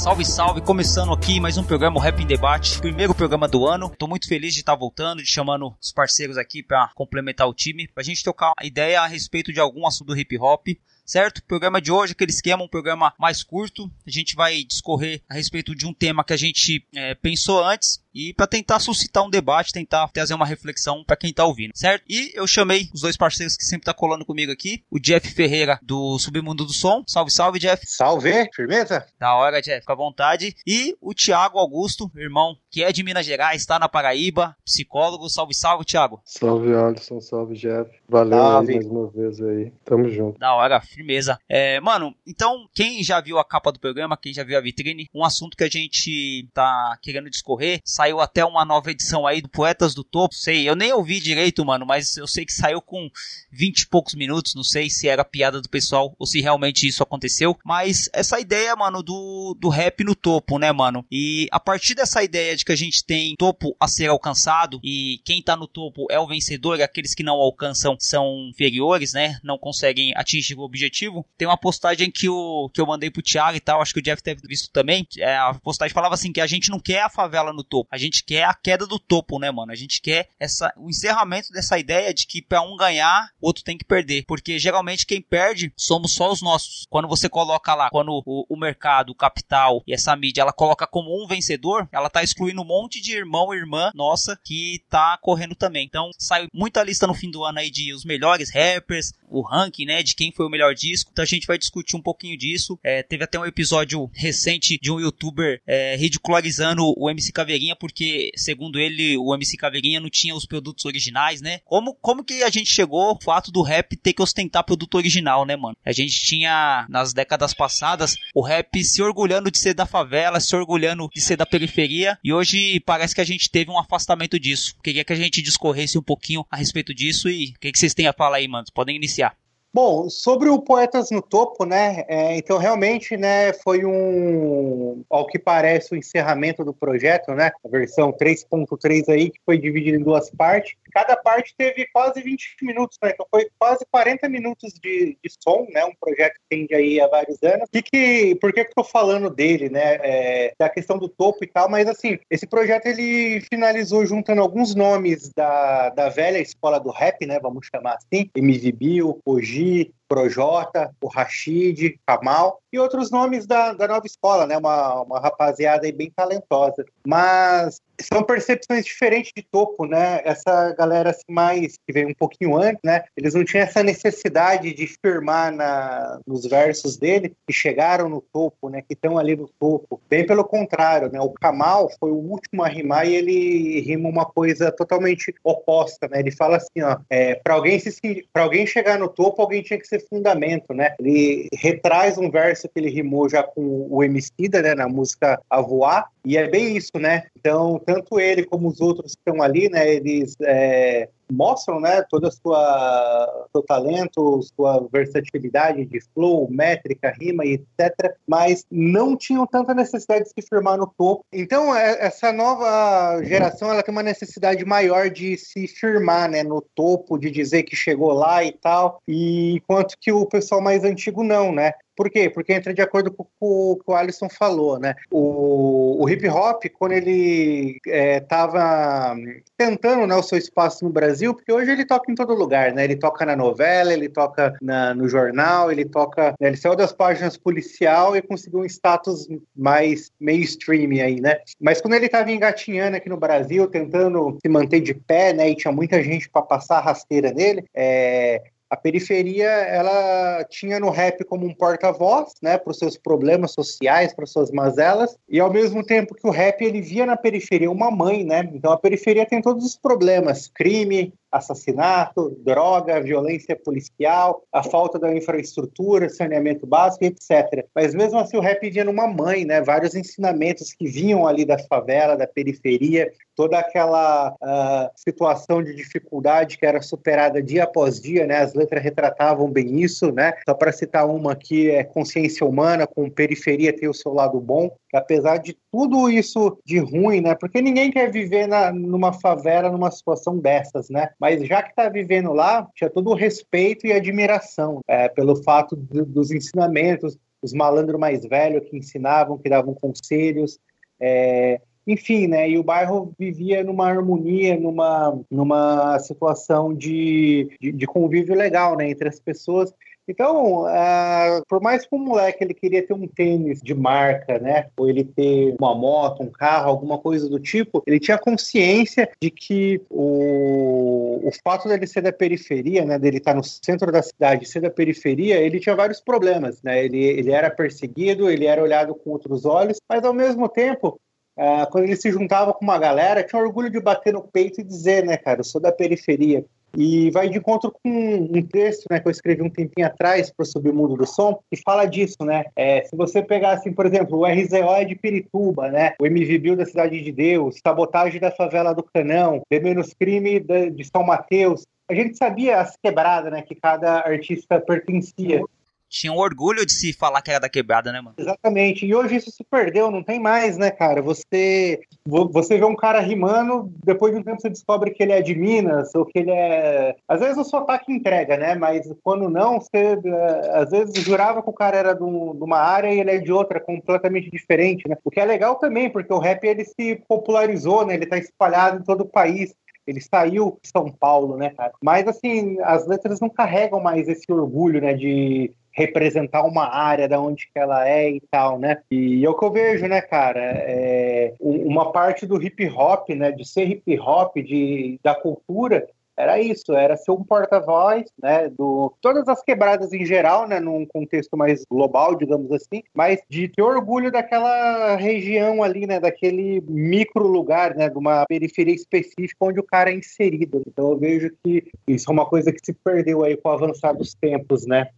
Salve, salve! Começando aqui mais um programa Rap em Debate, primeiro programa do ano. Tô muito feliz de estar voltando, de chamando os parceiros aqui para complementar o time, pra gente trocar ideia a respeito de algum assunto do hip hop. Certo? O programa de hoje, aquele esquema, um programa mais curto. A gente vai discorrer a respeito de um tema que a gente é, pensou antes e para tentar suscitar um debate, tentar trazer uma reflexão para quem tá ouvindo, certo? E eu chamei os dois parceiros que sempre tá colando comigo aqui, o Jeff Ferreira do Submundo do Som. Salve, salve, Jeff. Salve, firmeza? Da hora, Jeff, fica à vontade. E o Thiago Augusto, irmão, que é de Minas Gerais, está na Paraíba, psicólogo. Salve, salve, Thiago. Salve, Alisson. Salve, Jeff. Valeu Salve. aí mais uma vez aí. Tamo junto. Da hora, firmeza. É, mano, então, quem já viu a capa do programa, quem já viu a vitrine, um assunto que a gente tá querendo discorrer, saiu até uma nova edição aí do Poetas do Topo, sei, eu nem ouvi direito, mano, mas eu sei que saiu com 20 e poucos minutos, não sei se era piada do pessoal ou se realmente isso aconteceu, mas essa ideia, mano, do, do rap no topo, né, mano? E a partir dessa ideia de que a gente tem topo a ser alcançado e quem tá no topo é o vencedor aqueles que não alcançam são inferiores, né? Não conseguem atingir o objetivo. Tem uma postagem que, o, que eu mandei pro Thiago e tal, acho que o Jeff ter visto também. É, a postagem falava assim que a gente não quer a favela no topo, a gente quer a queda do topo, né, mano? A gente quer essa, o encerramento dessa ideia de que pra um ganhar, o outro tem que perder. Porque geralmente quem perde somos só os nossos. Quando você coloca lá, quando o, o mercado, o capital e essa mídia, ela coloca como um vencedor, ela tá excluindo um monte de irmão e irmã nossa que tá correndo também. Então, sai muita lista no fim do ano aí de os melhores rappers, o ranking, né, de quem foi o melhor disco. Então a gente vai discutir um pouquinho disso. É, teve até um episódio recente de um youtuber é, ridicularizando o MC Caveirinha, porque, segundo ele, o MC Caveirinha não tinha os produtos originais, né? Como, como que a gente chegou ao fato do rap ter que ostentar produto original, né, mano? A gente tinha, nas décadas passadas, o rap se orgulhando de ser da favela, se orgulhando de ser da periferia, e hoje parece que a gente teve um afastamento disso. Queria que a gente discorresse um pouquinho a respeito disso e o que, que vocês têm a falar aí, mano? Podem iniciar. Bom, sobre o Poetas no Topo, né? é, então realmente, né, foi um, ao que parece, o encerramento do projeto, né? A versão 3.3 aí que foi dividida em duas partes. Cada parte teve quase 20 minutos, né? Então foi quase 40 minutos de, de som, né? Um projeto que tem aí há vários anos. Que que, por que que tô falando dele, né? É, da questão do topo e tal, mas assim, esse projeto ele finalizou juntando alguns nomes da, da velha escola do rap, né? Vamos chamar assim, MV Bill, Koji, de Projota, o Rashid, Kamal e outros nomes da, da nova escola, né? Uma, uma rapaziada aí bem talentosa. Mas são percepções diferentes de topo, né? Essa galera assim, mais que veio um pouquinho antes, né? Eles não tinham essa necessidade de firmar na, nos versos dele que chegaram no topo, né? Que estão ali no topo. Bem pelo contrário, né? O Kamal foi o último a rimar e ele rima uma coisa totalmente oposta, né? Ele fala assim, ó, é, para alguém se para alguém chegar no topo, alguém tinha que ser fundamento, né? Ele retraz um verso que ele rimou já com o Emicida, né? Na música A Voar e é bem isso, né? Então, tanto ele como os outros que estão ali, né? Eles é, mostram, né? Todo o seu talento, sua versatilidade de flow, métrica, rima etc. Mas não tinham tanta necessidade de se firmar no topo. Então, é, essa nova geração, ela tem uma necessidade maior de se firmar, né? No topo, de dizer que chegou lá e tal. E enquanto que o pessoal mais antigo não, né? Por quê? Porque entra de acordo com o que o Alisson falou, né? O, o hip hop, quando ele estava é, tentando né, o seu espaço no Brasil, porque hoje ele toca em todo lugar, né? Ele toca na novela, ele toca na, no jornal, ele toca. Né, ele saiu das páginas policial e conseguiu um status mais mainstream aí, né? Mas quando ele estava engatinhando aqui no Brasil, tentando se manter de pé, né? E tinha muita gente para passar rasteira nele, é, a periferia ela tinha no rap como um porta-voz, né, para os seus problemas sociais, para suas mazelas, e ao mesmo tempo que o rap ele via na periferia uma mãe, né? Então a periferia tem todos os problemas, crime, assassinato, droga, violência policial, a falta da infraestrutura, saneamento básico, etc. Mas mesmo assim o rap vinha numa mãe, né? Vários ensinamentos que vinham ali da favela, da periferia, toda aquela uh, situação de dificuldade que era superada dia após dia, né? As letras retratavam bem isso, né? Só para citar uma aqui é consciência humana, com periferia ter o seu lado bom, que apesar de tudo isso de ruim, né? Porque ninguém quer viver na, numa favela numa situação dessas, né? Mas já que está vivendo lá, tinha todo o respeito e admiração é, pelo fato de, dos ensinamentos, os malandros mais velhos que ensinavam, que davam conselhos. É, enfim, né? E o bairro vivia numa harmonia, numa, numa situação de, de, de convívio legal, né? Entre as pessoas. Então, uh, por mais que o moleque ele queria ter um tênis de marca, né? Ou ele ter uma moto, um carro, alguma coisa do tipo, ele tinha consciência de que o, o fato dele ser da periferia, né? Dele estar no centro da cidade, ser da periferia, ele tinha vários problemas, né? Ele, ele era perseguido, ele era olhado com outros olhos, mas ao mesmo tempo Uh, quando ele se juntava com uma galera, tinha orgulho de bater no peito e dizer, né, cara, eu sou da periferia. E vai de encontro com um texto né, que eu escrevi um tempinho atrás para o Submundo do Som, que fala disso, né? É, se você pegar, assim, por exemplo, o RZO é de Pirituba, né? O MV da Cidade de Deus, Sabotagem da Favela do Canão, De Menos Crime de São Mateus, a gente sabia as quebradas né, que cada artista pertencia tinha um orgulho de se falar que era da quebrada, né, mano? Exatamente. E hoje isso se perdeu, não tem mais, né, cara? Você você vê um cara rimando, depois de um tempo você descobre que ele é de Minas, ou que ele é. Às vezes o sotaque entrega, né? Mas quando não, você é, às vezes jurava que o cara era de uma área e ele é de outra, completamente diferente, né? O que é legal também, porque o rap ele se popularizou, né? Ele tá espalhado em todo o país ele saiu de São Paulo, né, cara? Mas assim, as letras não carregam mais esse orgulho, né, de representar uma área da onde que ela é e tal, né? E é o que eu vejo, né, cara? É, uma parte do hip hop, né, de ser hip hop, de, da cultura, era isso, era ser um porta-voz, né, do todas as quebradas em geral, né, num contexto mais global, digamos assim, mas de ter orgulho daquela região ali, né, daquele micro lugar, né, de uma periferia específica onde o cara é inserido. Então eu vejo que isso é uma coisa que se perdeu aí com o avançar dos tempos, né?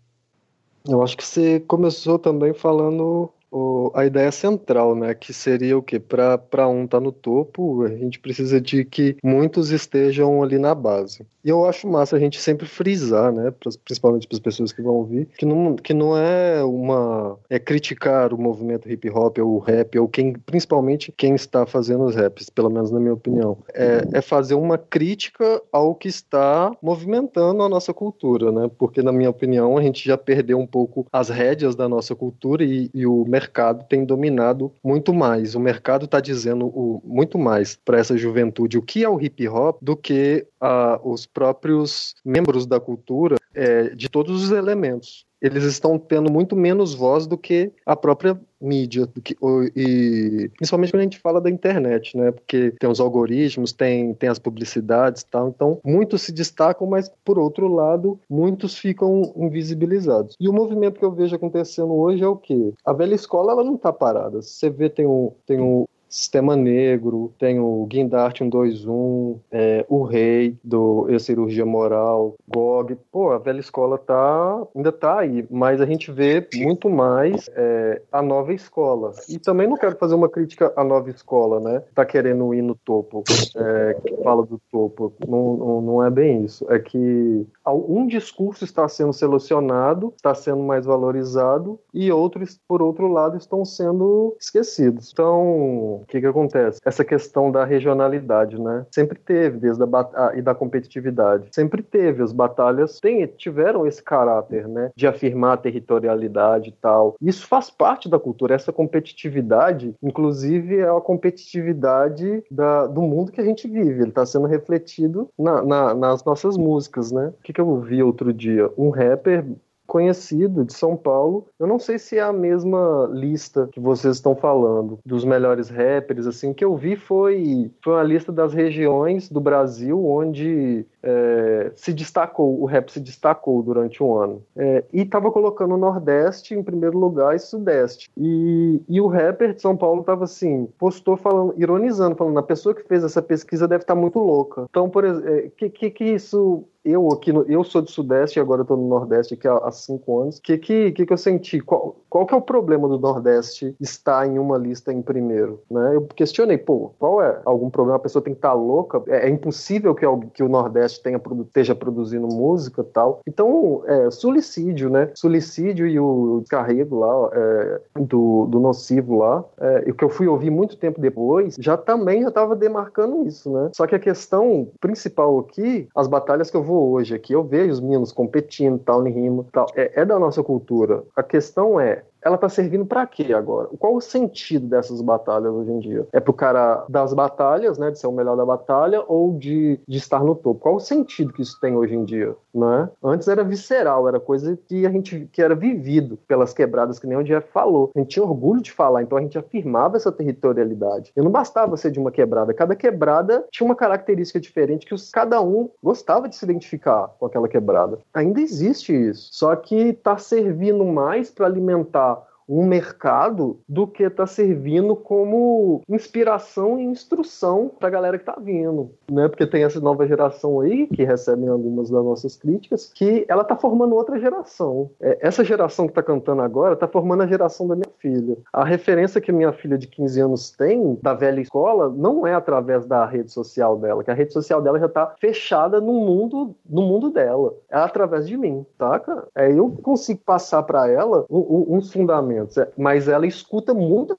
Eu acho que você começou também falando o, a ideia central, né? Que seria o quê? Para um estar tá no topo, a gente precisa de que muitos estejam ali na base. E eu acho massa a gente sempre frisar, né? Principalmente para as pessoas que vão ouvir, que não, que não é uma. é criticar o movimento hip hop ou o rap, ou quem, principalmente quem está fazendo os raps, pelo menos na minha opinião. É, é fazer uma crítica ao que está movimentando a nossa cultura, né? Porque, na minha opinião, a gente já perdeu um pouco as rédeas da nossa cultura e, e o mercado mercado tem dominado muito mais. O mercado está dizendo o, muito mais para essa juventude o que é o hip hop do que uh, os próprios membros da cultura é, de todos os elementos eles estão tendo muito menos voz do que a própria mídia, que, e principalmente quando a gente fala da internet, né? Porque tem os algoritmos, tem, tem as publicidades tal, então muitos se destacam, mas por outro lado, muitos ficam invisibilizados. E o movimento que eu vejo acontecendo hoje é o quê? A velha escola ela não está parada. Você vê tem um, tem um Sistema Negro, tem o Guindarte 121, é, o Rei, do Eu Cirurgia Moral, GOG. Pô, a velha escola tá, ainda tá aí, mas a gente vê muito mais é, a nova escola. E também não quero fazer uma crítica à nova escola, né? Tá querendo ir no topo, é, que fala do topo. Não, não, não é bem isso. É que um discurso está sendo selecionado, está sendo mais valorizado, e outros, por outro lado, estão sendo esquecidos. Então, o que que acontece? Essa questão da regionalidade, né? Sempre teve, desde a e da competitividade. Sempre teve. As batalhas tem, tiveram esse caráter, né? De afirmar a territorialidade e tal. Isso faz parte da cultura. Essa competitividade, inclusive, é a competitividade da, do mundo que a gente vive. Ele está sendo refletido na, na, nas nossas músicas, né? O que, que eu vi outro dia? Um rapper conhecido de São Paulo. Eu não sei se é a mesma lista que vocês estão falando, dos melhores rappers, assim, o que eu vi foi, foi uma lista das regiões do Brasil onde é, se destacou, o rap se destacou durante um ano. É, e estava colocando o Nordeste em primeiro lugar e Sudeste. E, e o rapper de São Paulo estava assim, postou falando, ironizando, falando, a pessoa que fez essa pesquisa deve estar tá muito louca. Então, por exemplo, o é, que, que, que isso eu aqui no, eu sou do Sudeste e agora estou no Nordeste aqui há, há cinco anos. O que, que, que, que eu senti? Qual, qual que é o problema do Nordeste estar em uma lista em primeiro? Né? Eu questionei, pô, qual é? Algum problema? A pessoa tem que estar tá louca? É, é impossível que, que o Nordeste tenha, esteja produzindo música tal. Então, é, suicídio, né? Suicídio e o descarrego lá, é, do, do nocivo lá, é, o que eu fui ouvir muito tempo depois, já também já estava demarcando isso, né? Só que a questão principal aqui, as batalhas que eu vou hoje aqui, eu vejo os meninos competindo, tal, em rima, tal. É, é da nossa cultura. A questão é, ela tá servindo para quê agora? Qual o sentido dessas batalhas hoje em dia? É pro cara das batalhas, né, de ser o melhor da batalha ou de, de estar no topo? Qual o sentido que isso tem hoje em dia, né? Antes era visceral, era coisa que a gente que era vivido pelas quebradas que nem o Jeff falou. A gente tinha orgulho de falar, então a gente afirmava essa territorialidade. E não bastava ser de uma quebrada, cada quebrada tinha uma característica diferente que os, cada um gostava de se identificar com aquela quebrada. Ainda existe isso, só que tá servindo mais para alimentar um mercado do que está servindo como inspiração e instrução para a galera que está vindo, né? Porque tem essa nova geração aí que recebem algumas das nossas críticas, que ela está formando outra geração. É, essa geração que está cantando agora está formando a geração da minha filha. A referência que minha filha de 15 anos tem da velha escola não é através da rede social dela, que a rede social dela já está fechada no mundo, no mundo dela. É através de mim, saca? É eu consigo passar para ela uns fundamentos é, mas ela escuta muito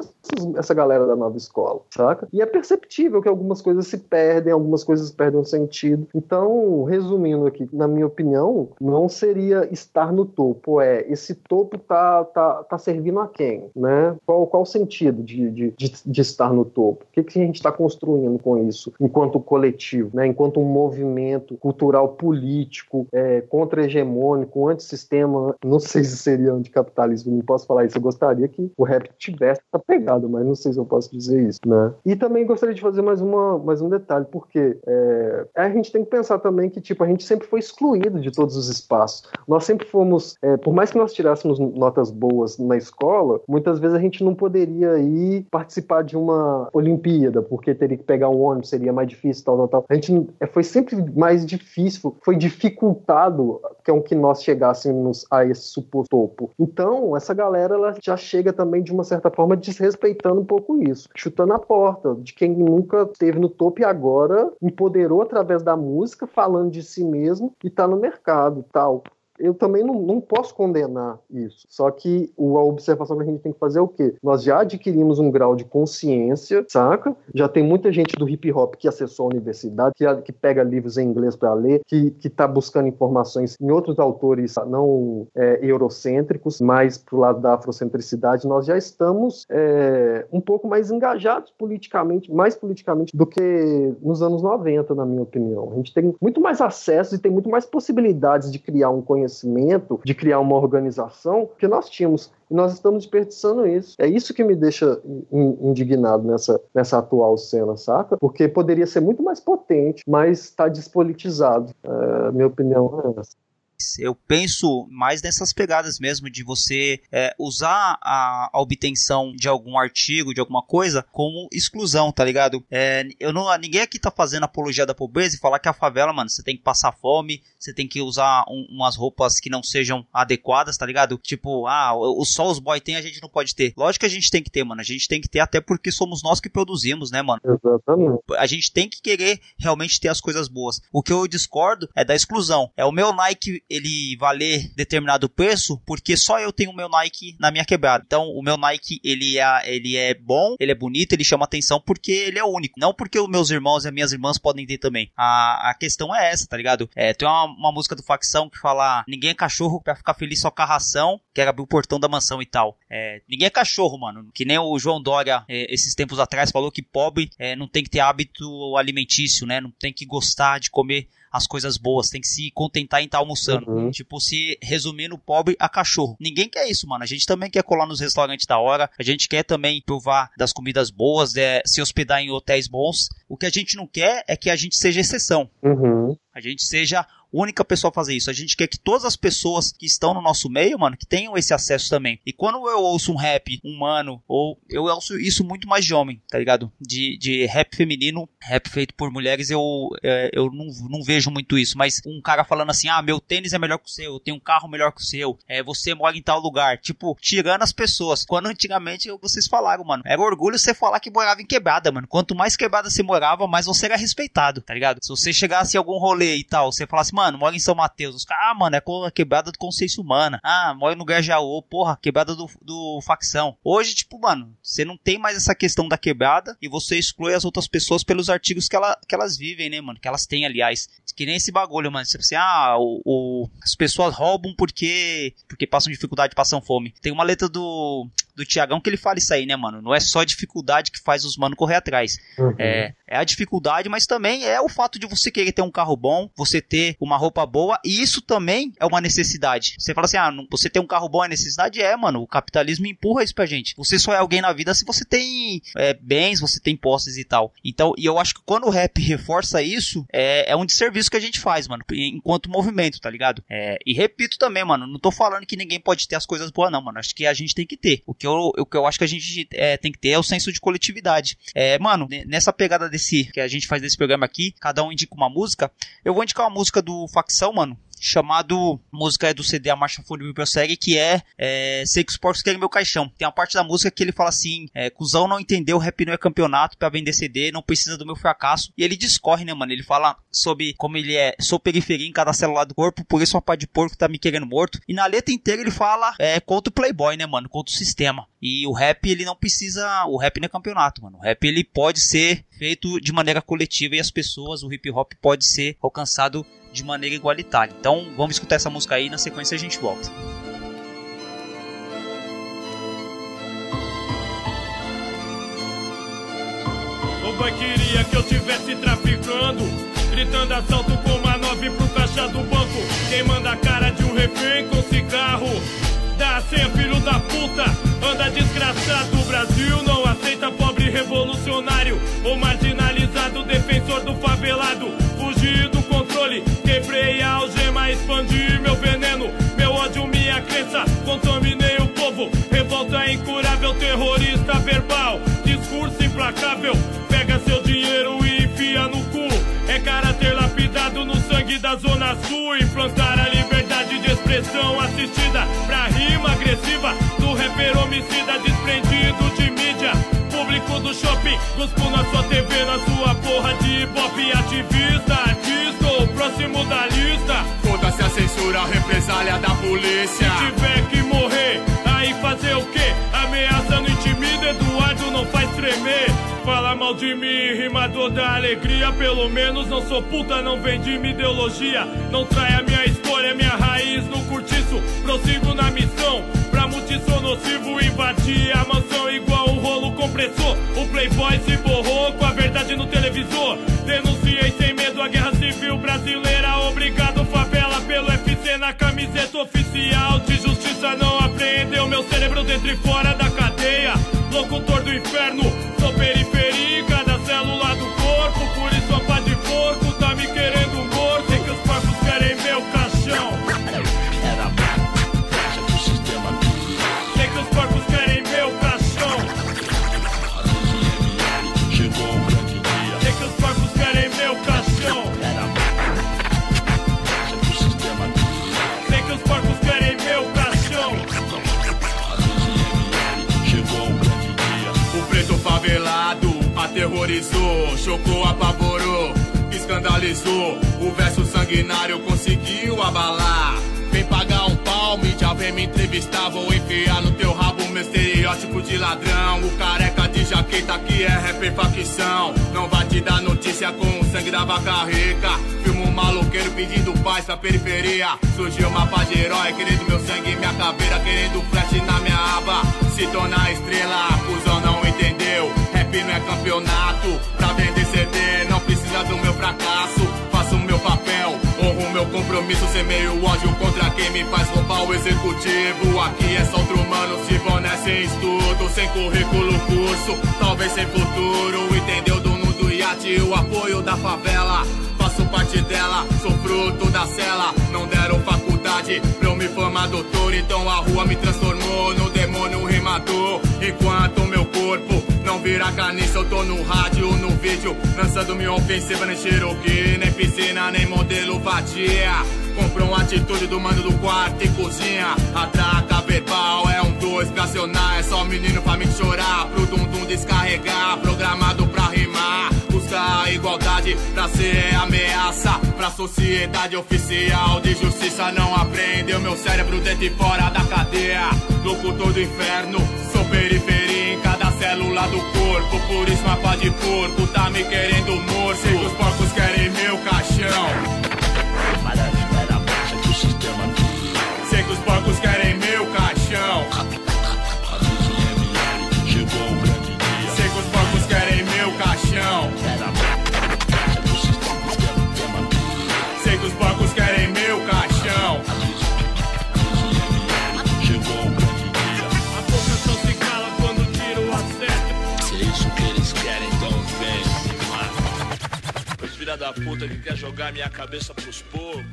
essa galera da nova escola, saca? E é perceptível que algumas coisas se perdem, algumas coisas perdem o sentido. Então, resumindo aqui, na minha opinião, não seria estar no topo, é esse topo tá, tá, tá servindo a quem, né? Qual, qual o sentido de, de, de, de estar no topo? O que, que a gente está construindo com isso, enquanto coletivo, né? Enquanto um movimento cultural político, é, contra-hegemônico, antissistema, não sei se seria anticapitalismo, não posso falar isso, eu gostaria que o rap tivesse essa pegada, mas não sei se eu posso dizer isso, né? E também gostaria de fazer mais, uma, mais um detalhe, porque é, a gente tem que pensar também que, tipo, a gente sempre foi excluído de todos os espaços. Nós sempre fomos, é, por mais que nós tirássemos notas boas na escola, muitas vezes a gente não poderia ir participar de uma Olimpíada, porque teria que pegar um ônibus, seria mais difícil, tal, tal, tal. A gente é, foi sempre mais difícil, foi dificultado que é um que nós chegássemos a esse suposto topo. Então, essa galera, ela já chega também de uma certa forma desrespeitando um pouco isso, chutando a porta de quem nunca esteve no topo e agora empoderou através da música, falando de si mesmo e está no mercado, tal eu também não, não posso condenar isso. Só que a observação que a gente tem que fazer é o quê? Nós já adquirimos um grau de consciência, saca? Já tem muita gente do hip hop que acessou a universidade, que, que pega livros em inglês para ler, que está buscando informações em outros autores não é, eurocêntricos, mais pro lado da afrocentricidade. Nós já estamos é, um pouco mais engajados politicamente, mais politicamente do que nos anos 90, na minha opinião. A gente tem muito mais acesso e tem muito mais possibilidades de criar um conhecimento conhecimento, de criar uma organização que nós tínhamos. E nós estamos desperdiçando isso. É isso que me deixa indignado nessa, nessa atual cena, saca? Porque poderia ser muito mais potente, mas está despolitizado. É, minha opinião é essa. Eu penso mais nessas pegadas mesmo de você é, usar a, a, obtenção de algum artigo, de alguma coisa, como exclusão, tá ligado? É, eu não, ninguém aqui tá fazendo apologia da pobreza e falar que a favela, mano, você tem que passar fome, você tem que usar um, umas roupas que não sejam adequadas, tá ligado? Tipo, ah, o, só os boy tem, a gente não pode ter. Lógico que a gente tem que ter, mano. A gente tem que ter até porque somos nós que produzimos, né, mano? Exatamente. A gente tem que querer realmente ter as coisas boas. O que eu discordo é da exclusão. É o meu Nike, ele valer determinado preço porque só eu tenho o meu Nike na minha quebrada. Então, o meu Nike, ele é, ele é bom, ele é bonito, ele chama atenção porque ele é único. Não porque os meus irmãos e as minhas irmãs podem ter também. A, a questão é essa, tá ligado? É, tem uma uma música do Facção que fala: Ninguém é cachorro pra ficar feliz só com a ração, quer abrir o portão da mansão e tal. É, ninguém é cachorro, mano. Que nem o João Dória, é, esses tempos atrás, falou que pobre é, não tem que ter hábito alimentício, né? Não tem que gostar de comer as coisas boas, tem que se contentar em estar almoçando. Uhum. Tipo, se resumindo, pobre a cachorro. Ninguém quer isso, mano. A gente também quer colar nos restaurantes da hora, a gente quer também provar das comidas boas, é, se hospedar em hotéis bons. O que a gente não quer é que a gente seja exceção. Uhum. A gente seja única pessoa a fazer isso. A gente quer que todas as pessoas que estão no nosso meio, mano, que tenham esse acesso também. E quando eu ouço um rap humano, ou eu ouço isso muito mais de homem, tá ligado? De, de rap feminino, rap feito por mulheres, eu, é, eu não, não vejo muito isso. Mas um cara falando assim, ah, meu tênis é melhor que o seu, eu tenho um carro melhor que o seu, é, você mora em tal lugar. Tipo, tirando as pessoas. Quando antigamente vocês falaram, mano, era orgulho você falar que morava em quebrada, mano. Quanto mais quebrada você morava, mais você era respeitado, tá ligado? Se você chegasse em algum rolê e tal, você falasse, mano, mora em São Mateus. Os caras, ah, mano, é a quebrada do Conceição Humana. Ah, mora no Gajaú, porra, quebrada do, do facção. Hoje, tipo, mano, você não tem mais essa questão da quebrada e você exclui as outras pessoas pelos artigos que, ela, que elas vivem, né, mano? Que elas têm, aliás. Que nem esse bagulho, mano. Você assim, ah, o, o, as pessoas roubam porque, porque passam dificuldade, passam fome. Tem uma letra do do Tiagão que ele fala isso aí, né, mano? Não é só a dificuldade que faz os manos correr atrás. Uhum. É, é a dificuldade, mas também é o fato de você querer ter um carro bom, você ter uma roupa boa, e isso também é uma necessidade. Você fala assim, ah, você ter um carro bom é necessidade? É, mano. O capitalismo empurra isso pra gente. Você só é alguém na vida se você tem é, bens, você tem posses e tal. Então, e eu acho que quando o rap reforça isso, é, é um desserviço que a gente faz, mano, enquanto movimento, tá ligado? É, e repito também, mano, não tô falando que ninguém pode ter as coisas boas, não, mano. Acho que a gente tem que ter. O que eu, o que eu acho que a gente é, tem que ter é o senso de coletividade. É, mano, nessa pegada desse que a gente faz desse programa aqui, cada um indica uma música. Eu vou indicar uma música do Facção, mano, chamado música é do CD A Marcha Fúnebre Prossegue, que é, é Sei que os porcos querem meu caixão. Tem uma parte da música que ele fala assim: é, Cusão não entendeu, rap não é campeonato pra vender CD, não precisa do meu fracasso. E ele discorre, né, mano? Ele fala sobre como ele é, sou periferia em cada célula do corpo, por isso uma pá de porco tá me querendo morto. E na letra inteira ele fala é, contra o Playboy, né, mano? Contra o sistema. E o rap, ele não precisa. O rap não é campeonato, mano. O rap, ele pode ser feito de maneira coletiva e as pessoas, o hip hop pode ser alcançado de maneira igualitária. Então vamos escutar essa música aí, na sequência a gente volta. O boy queria que eu tivesse traficando, gritando assalto com uma nove pro caixa do banco. Quem manda a cara de um refém com cigarro? Dá senha, filho da puta, anda desgraçado. Brasil não revolucionário, ou marginalizado, defensor do favelado. Fugir do controle, quebrei a algema, expandi meu veneno. Meu ódio, minha crença, contaminei o povo. Revolta incurável, terrorista verbal. Discurso implacável, pega seu dinheiro e enfia no cu. É caráter lapidado no sangue da Zona Sul. Implantar a liberdade de expressão assistida pra rima agressiva do rapper homicida desprendido. Público do shopping, cuspo na sua TV, na sua porra de ibope ativista, artista ou próximo da lista. Foda-se a censura, represália da polícia. Se tiver que morrer, aí fazer o quê? Ameaça não intimida, Eduardo não faz tremer. Fala mal de mim, rimador da alegria. Pelo menos não sou puta, não vendi minha ideologia. Não trai a minha história, minha raiz no curtiço. Prossigo na missão, pra multissom nocivo invadir a mansão igual um rolo compressor. O playboy se borrou com a verdade no televisor. Denunciei sem medo a guerra civil brasileira. Obrigado, favela, pelo FC na camiseta oficial. De justiça não apreendeu meu cérebro dentro e fora da cadeia. Locutor do inferno, de ladrão. O careca de jaqueta que é rapper facção. Não vai te dar notícia com o sangue da vaca rica. Filmo um maloqueiro pedindo paz pra periferia. Surgiu uma paz de herói, querendo meu sangue e minha caveira. Querendo flash na minha aba. Se tornar estrela, cuzão não entendeu. Rap não é campeonato. Pra vender CD, não precisa do meu fracasso. Nisso semeio ódio contra quem me faz roubar o executivo. Aqui é só outro mano, se boné sem estudo, sem currículo, curso, talvez sem futuro. Entendeu? Do iate, o apoio da favela. Faço parte dela, sou fruto da cela. Não deram faculdade pra eu me formar doutor, então a rua me transformou no demônio rimador. Enquanto meu corpo não vira caniça, eu tô no rádio, no vídeo, lançando minha ofensiva nem Cherokee, nem piscina, nem modelo vadia. Comprou uma atitude do mano do quarto e cozinha. Atraca verbal, é um dois pra acionar. É só menino pra me chorar, pro dum-dum descarregar. Programado pra rimar. Igualdade pra ser ameaça. Pra sociedade oficial de justiça não aprende. O meu cérebro dentro e fora da cadeia. Locutor do inferno, sou periferia em cada célula do corpo. Por isso, mapa de porco tá me querendo morto. Os porcos querem meu caixão. Sei que os porcos querem da puta que quer jogar minha cabeça pros porcos.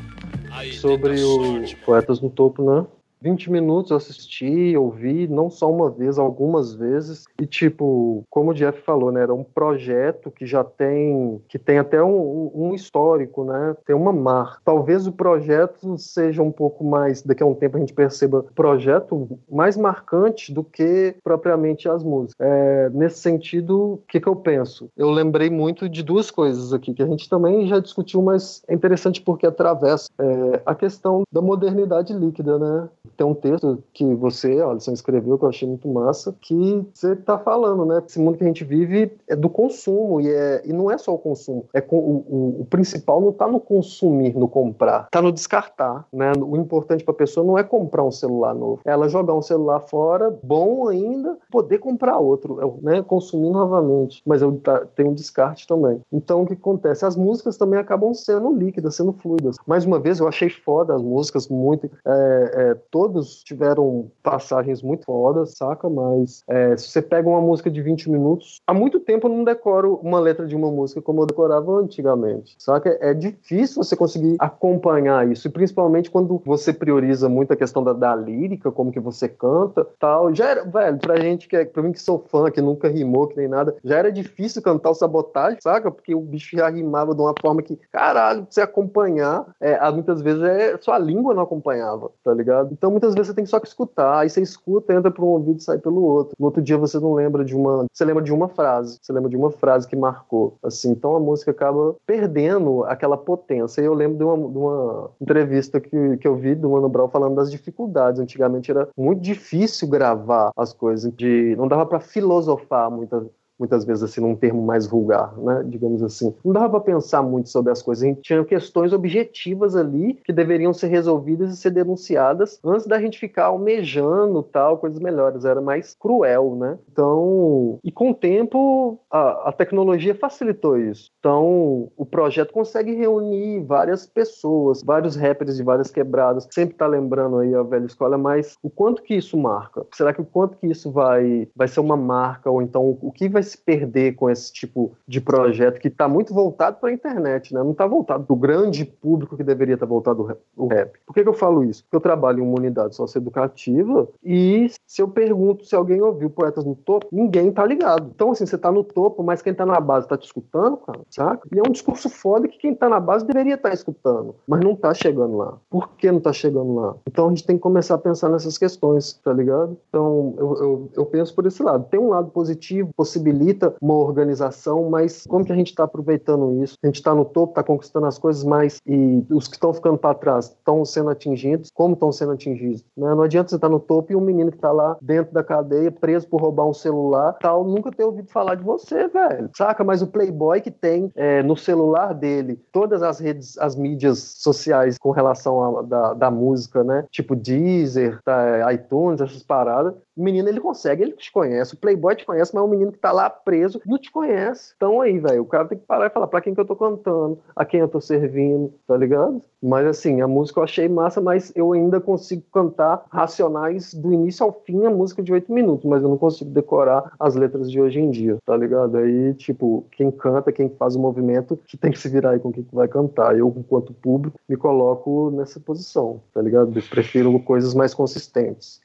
Aí, sobre o sorte, Poetas no Topo, né? 20 minutos assisti, ouvi, não só uma vez, algumas vezes. E, tipo, como o Jeff falou, né? Era um projeto que já tem, que tem até um, um histórico, né? Tem uma marca. Talvez o projeto seja um pouco mais, daqui a um tempo a gente perceba, projeto mais marcante do que propriamente as músicas. É, nesse sentido, o que, que eu penso? Eu lembrei muito de duas coisas aqui, que a gente também já discutiu, mas é interessante porque atravessa é, a questão da modernidade líquida, né? Tem um texto que você, Alisson, escreveu que eu achei muito massa, que você está falando, né? Esse mundo que a gente vive é do consumo e, é, e não é só o consumo. É com, o, o, principal não está no consumir, no comprar, está no descartar, né? O importante para a pessoa não é comprar um celular novo, é ela jogar um celular fora, bom ainda, poder comprar outro, né? Consumir novamente. Mas eu, tá, tem um descarte também. Então o que acontece? As músicas também acabam sendo líquidas, sendo fluidas. Mais uma vez, eu achei foda as músicas, muito. É, é, todos tiveram passagens muito fodas, saca? Mas é, se você pega uma música de 20 minutos, há muito tempo eu não decoro uma letra de uma música como eu decorava antigamente, saca? É difícil você conseguir acompanhar isso, e principalmente quando você prioriza muito a questão da, da lírica, como que você canta, tal. Já era, velho, pra gente que é, pra mim que sou fã, que nunca rimou, que nem nada, já era difícil cantar o sabotagem, saca? Porque o bicho já rimava de uma forma que, caralho, pra você acompanhar, é, muitas vezes é, sua língua não acompanhava, tá ligado? Então muitas vezes você tem só que escutar, aí você escuta, entra por um ouvido e sai pelo outro. No outro dia você não lembra de uma. Você lembra de uma frase, você lembra de uma frase que marcou. Assim, então a música acaba perdendo aquela potência. E eu lembro de uma, de uma entrevista que, que eu vi do Mano Brown falando das dificuldades. Antigamente era muito difícil gravar as coisas, de não dava para filosofar muitas muitas vezes assim num termo mais vulgar, né, digamos assim. Não dava para pensar muito sobre as coisas, a gente tinha questões objetivas ali que deveriam ser resolvidas e ser denunciadas antes da gente ficar almejando tal coisas melhores, era mais cruel, né? Então, e com o tempo a, a tecnologia facilitou isso. Então, o projeto consegue reunir várias pessoas, vários rappers de várias quebradas, sempre tá lembrando aí a velha escola, mas o quanto que isso marca? Será que o quanto que isso vai vai ser uma marca ou então o que vai se perder com esse tipo de projeto que está muito voltado para a internet, né? Não está voltado para o grande público que deveria estar tá voltado o rap. Por que, que, eu falo isso? Porque eu trabalho em uma unidade socioeducativa e se eu pergunto se alguém ouviu Poetas no Topo, ninguém tá ligado. Então, assim, você tá no topo, mas quem tá na base tá te escutando, cara, saca? E é um discurso foda que quem tá na base deveria estar tá escutando, mas não tá chegando lá. Por que não tá chegando lá? Então a gente tem que começar a pensar nessas questões, tá ligado? Então, eu, eu, eu penso por esse lado. Tem um lado positivo, possibilita possibilita uma organização, mas como que a gente está aproveitando isso? A gente está no topo, está conquistando as coisas, mas e os que estão ficando para trás estão sendo atingidos? Como estão sendo atingidos? Né? Não adianta você estar tá no topo e um menino que está lá dentro da cadeia, preso por roubar um celular, tal, nunca ter ouvido falar de você, velho. Saca? Mas o playboy que tem é, no celular dele todas as redes, as mídias sociais com relação à da, da música, né? Tipo Deezer, tá, iTunes, essas paradas, O menino, ele consegue, ele te conhece. O playboy te conhece, mas é um menino que tá lá preso não te conhece. Então aí, velho, o cara tem que parar e falar pra quem que eu tô cantando, a quem eu tô servindo, tá ligado? Mas assim, a música eu achei massa, mas eu ainda consigo cantar racionais do início ao fim a música de oito minutos, mas eu não consigo decorar as letras de hoje em dia, tá ligado? Aí, tipo, quem canta, quem faz o movimento, que tem que se virar aí com o que vai cantar. Eu, enquanto público, me coloco nessa posição, tá ligado? Eu prefiro coisas mais consistentes.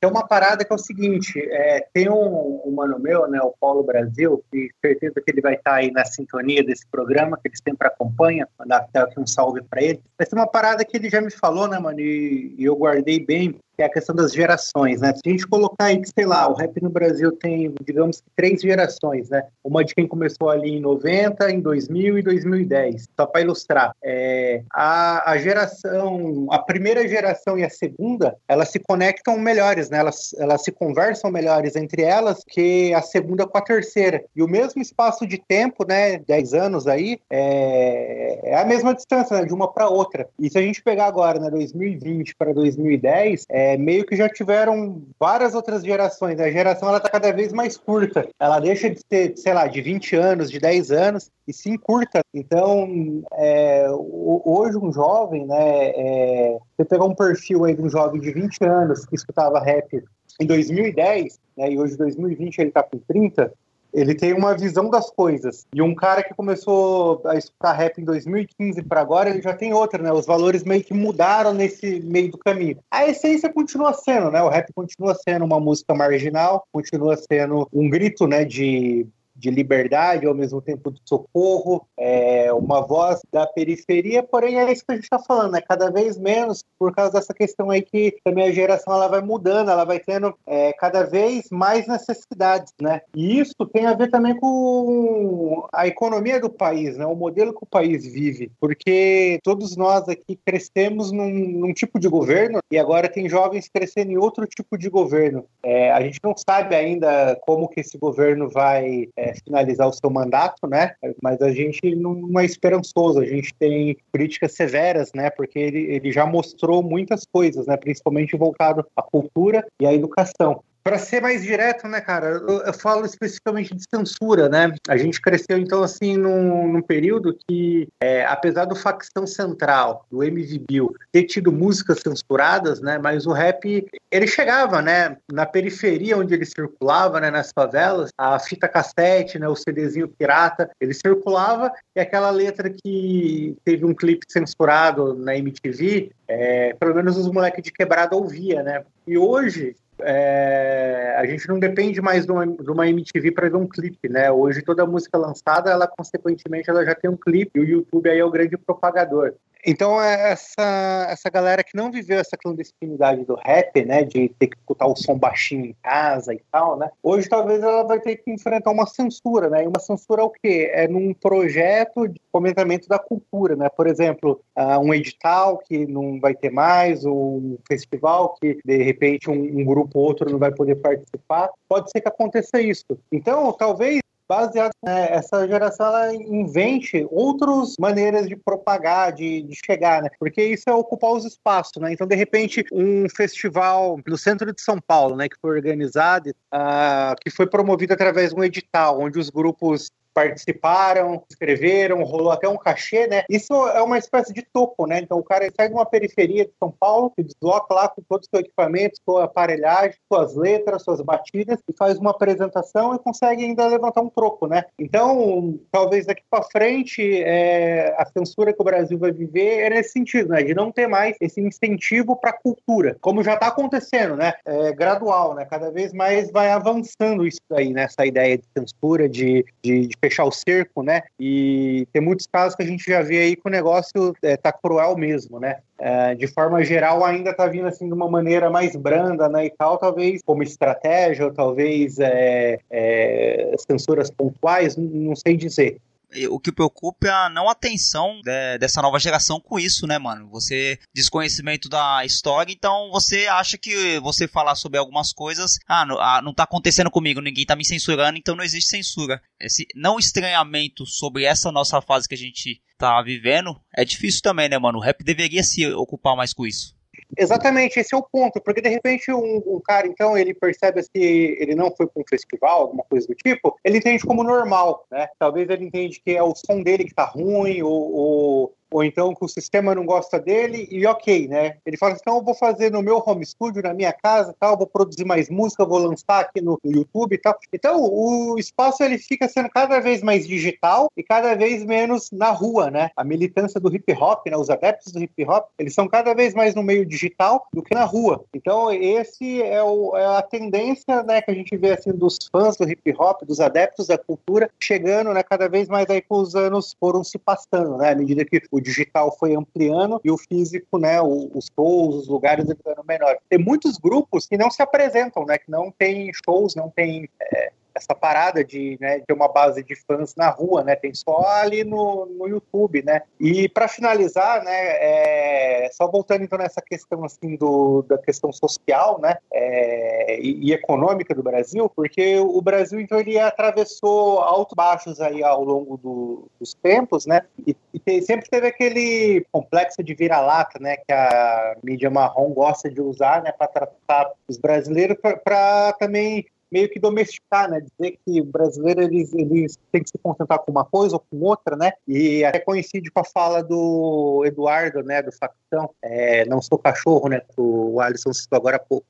Tem uma parada que é o seguinte: é, tem um, um mano meu, né, o Paulo Brasil, que certeza que ele vai estar tá aí na sintonia desse programa, que ele sempre acompanha, mandar até aqui um salve para ele. Mas tem uma parada que ele já me falou, né, mano, e, e eu guardei bem, que é a questão das gerações, né? Se a gente colocar aí que, sei lá, o rap no Brasil tem, digamos, três gerações, né? Uma de quem começou ali em 90, em 2000 e 2010. Só para ilustrar. É, a, a geração, a primeira geração e a segunda, elas se conectam melhores, né? Elas, elas se conversam melhores entre elas que a segunda com a terceira. E o mesmo espaço de tempo, né? 10 anos aí, é, é a mesma distância, né? De uma para outra. E se a gente pegar agora, né? 2020 para 2010, é, é, meio que já tiveram várias outras gerações. A geração ela tá cada vez mais curta. Ela deixa de ter, sei lá, de 20 anos, de 10 anos, e se encurta. Então, é, hoje um jovem, né, é, você pegar um perfil aí de um jovem de 20 anos que escutava rap em 2010, né, e hoje 2020 ele tá com 30, ele tem uma visão das coisas. E um cara que começou a escutar rap em 2015 para agora, ele já tem outra, né? Os valores meio que mudaram nesse meio do caminho. A essência continua sendo, né? O rap continua sendo uma música marginal, continua sendo um grito, né, de de liberdade, ao mesmo tempo de socorro, é uma voz da periferia, porém é isso que a gente está falando, é cada vez menos por causa dessa questão aí que também a geração ela vai mudando, ela vai tendo é, cada vez mais necessidades, né? E isso tem a ver também com a economia do país, né? O modelo que o país vive, porque todos nós aqui crescemos num, num tipo de governo e agora tem jovens crescendo em outro tipo de governo. É, a gente não sabe ainda como que esse governo vai é, finalizar o seu mandato, né? Mas a gente não é esperançoso, a gente tem críticas severas, né? Porque ele, ele já mostrou muitas coisas, né? Principalmente voltado à cultura e à educação. Para ser mais direto, né, cara, eu, eu, falo especificamente de censura, né? A gente cresceu, então, assim, num, num período que, é, apesar do facção central, do MV Bill, ter tido músicas censuradas, né? Mas o rap, ele chegava, né? Na periferia onde ele circulava, né? Nas favelas, a fita cassete, né? O CDzinho pirata, ele circulava e aquela letra que teve um clipe censurado na MTV, é, pelo menos os moleques de quebrada ouvia, né? E hoje, é, a gente não depende mais de uma, de uma MTV para ver um clipe, né? Hoje toda música lançada, ela consequentemente ela já tem um clipe e o YouTube aí é o grande propagador. Então, é essa, essa galera que não viveu essa clandestinidade do rap, né, de ter que escutar o som baixinho em casa e tal, né, hoje talvez ela vai ter que enfrentar uma censura, né, e uma censura é o quê? É num projeto de fomentamento da cultura, né, por exemplo, uh, um edital que não vai ter mais, um festival que, de repente, um, um grupo ou outro não vai poder participar, pode ser que aconteça isso. Então, talvez baseado né, essa geração ela invente outras maneiras de propagar, de, de chegar, né? Porque isso é ocupar os espaços, né? Então, de repente, um festival no centro de São Paulo, né, que foi organizado, uh, que foi promovido através de um edital, onde os grupos participaram, escreveram, rolou até um cachê, né? Isso é uma espécie de topo, né? Então o cara sai de uma periferia de São Paulo, se desloca lá com todos os seus equipamentos, sua aparelhagem, suas letras, suas batidas e faz uma apresentação e consegue ainda levantar um troco, né? Então, talvez daqui para frente é, a censura que o Brasil vai viver é nesse sentido, né? De não ter mais esse incentivo para a cultura, como já está acontecendo, né? É gradual, né? Cada vez mais vai avançando isso daí, né? Essa ideia de censura, de, de, de fechar o cerco, né? E tem muitos casos que a gente já vê aí que o negócio é, tá cruel mesmo, né? É, de forma geral, ainda tá vindo assim de uma maneira mais branda, né? E tal, talvez como estratégia, ou talvez é, é, censuras pontuais, não sei dizer o que preocupa é a não atenção de, dessa nova geração com isso, né, mano? Você desconhecimento da história, então você acha que você falar sobre algumas coisas, ah, ah, não tá acontecendo comigo, ninguém tá me censurando, então não existe censura. Esse não estranhamento sobre essa nossa fase que a gente tá vivendo é difícil também, né, mano? O rap deveria se ocupar mais com isso. Exatamente, esse é o ponto, porque de repente um, um cara, então, ele percebe que ele não foi para um festival, alguma coisa do tipo, ele entende como normal, né? Talvez ele entende que é o som dele que tá ruim, ou, ou ou então que o sistema não gosta dele e ok, né? Ele fala assim, então eu vou fazer no meu home studio, na minha casa, tal, vou produzir mais música, vou lançar aqui no YouTube e tal. Então o espaço ele fica sendo cada vez mais digital e cada vez menos na rua, né? A militância do hip hop, né? Os adeptos do hip hop, eles são cada vez mais no meio digital do que na rua. Então esse é, o, é a tendência, né, que a gente vê assim dos fãs do hip hop, dos adeptos da cultura, chegando, né, cada vez mais aí com os anos foram se passando, né? À medida que o digital foi ampliando e o físico, né, os shows, os lugares ficando menores. Tem muitos grupos que não se apresentam, né, que não tem shows, não tem é, essa parada de né, ter uma base de fãs na rua, né? Tem só ali no, no YouTube, né? E para finalizar, né? É, só voltando então nessa questão assim do, da questão social, né? É, e, e, econômica do Brasil, porque o Brasil então ele atravessou altos baixos aí ao longo do, dos tempos, né? E, e sempre teve aquele complexo de vira-lata, né? Que a mídia marrom gosta de usar, né? Para tratar os brasileiros para também meio que domesticar, né? Dizer que o brasileiro eles, eles tem que se concentrar com uma coisa ou com outra, né? E até coincide com a fala do Eduardo, né? Do Facção, é, não sou cachorro, né? Que o Alisson citou agora há pouco.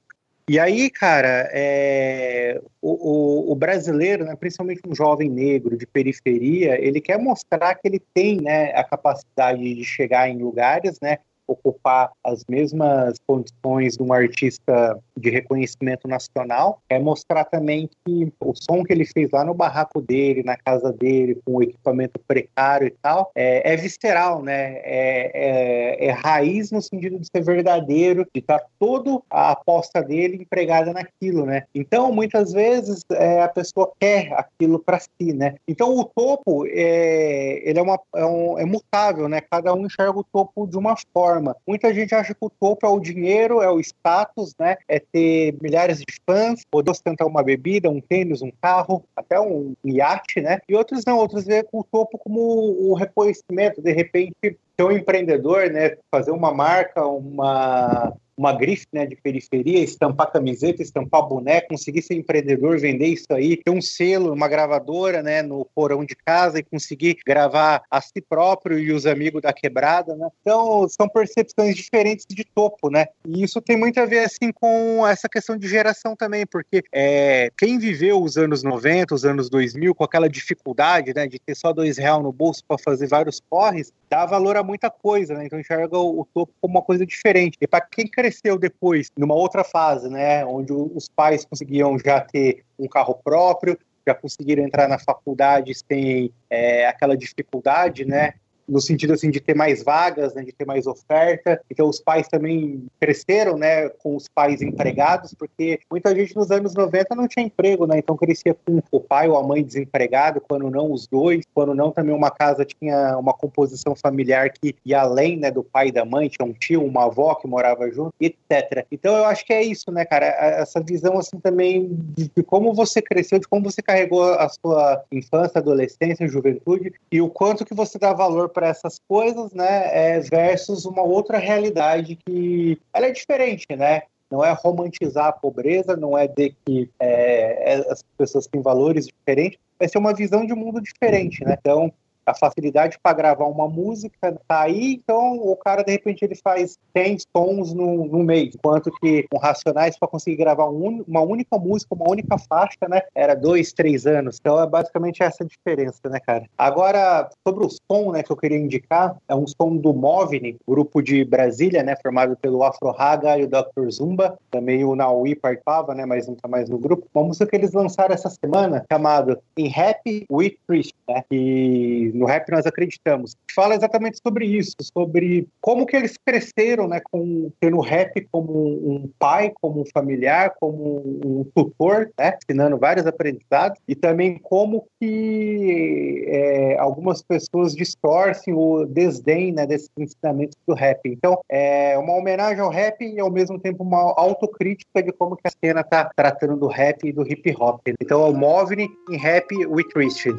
E aí, cara, é, o, o, o, brasileiro, né, principalmente um jovem negro de periferia, ele quer mostrar que ele tem né, a capacidade de chegar em lugares, né, ocupar as mesmas condições de um artista de reconhecimento nacional, é mostrar também que o som que ele fez lá no barraco dele, na casa dele, com o equipamento precário e tal, é, é visceral, né? É, é, é, raiz no sentido de ser verdadeiro, de estar toda a aposta dele empregada naquilo, né? Então, muitas vezes, é, a pessoa quer aquilo para si, né? Então, o topo, é, ele é, uma, é, um, é mutável, né? Cada um enxerga o topo de uma forma forma. Muita gente acha que o topo é o dinheiro, é o status, né? É ter milhares de fãs, poder ostentar uma bebida, um tênis, um carro, até um iate, né? E outros não, outros veem o topo como o reconhecimento, de repente ser um empreendedor, né, fazer uma marca, uma uma grife né, de periferia, estampar camiseta, estampar boneco, conseguir ser empreendedor, vender isso aí, ter um selo, uma gravadora né, no porão de casa e conseguir gravar a si próprio e os amigos da quebrada. Né? Então, são percepções diferentes de topo, né? E isso tem muito a ver assim com essa questão de geração também, porque é, quem viveu os anos 90, os anos 2000, com aquela dificuldade né, de ter só dois reais no bolso para fazer vários porres, dá valor a muita coisa, né? Então enxerga o, o topo como uma coisa diferente. E para quem cresceu depois, numa outra fase, né, onde os pais conseguiam já ter um carro próprio, já conseguiram entrar na faculdade sem é, aquela dificuldade, né? No sentido assim de ter mais vagas, né, de ter mais oferta. Então os pais também cresceram, né, com os pais empregados, porque muita gente nos anos 90 não tinha emprego, né? Então crescia com o pai ou a mãe desempregado, quando não os dois, quando não também uma casa tinha uma composição familiar que ia além, né, do pai e da mãe, tinha um tio, uma avó que morava junto, etc. Então eu acho que é isso, né, cara? Essa visão assim também de, de como você cresceu, de como você carregou a sua infância, adolescência, juventude e o quanto que você dá valor para essas coisas, né, é, versus uma outra realidade que ela é diferente, né? Não é romantizar a pobreza, não é dizer que é, é as pessoas têm valores diferentes, vai ser uma visão de mundo diferente, né? Então, a facilidade para gravar uma música tá aí, então o cara de repente ele faz 100 sons no, no mês, enquanto que com Racionais para conseguir gravar um, uma única música, uma única faixa, né, era dois, três anos. Então é basicamente essa diferença, né, cara? Agora, sobre o som, né, que eu queria indicar, é um som do Movini, grupo de Brasília, né, formado pelo Afro Raga e o Dr. Zumba, também o Naui participava, né, mas não tá mais no grupo. Uma música que eles lançaram essa semana, chamado In Happy with Christ, né, que no rap nós acreditamos. Fala exatamente sobre isso, sobre como que eles cresceram, né, com tendo o rap como um pai, como um familiar, como um tutor, né, ensinando vários aprendizados e também como que é, algumas pessoas distorcem o desdém, né, desses ensinamentos do rap. Então, é uma homenagem ao rap e ao mesmo tempo uma autocrítica de como que a cena está tratando do rap e do hip hop. Então, é o Movini em Rap with Christian.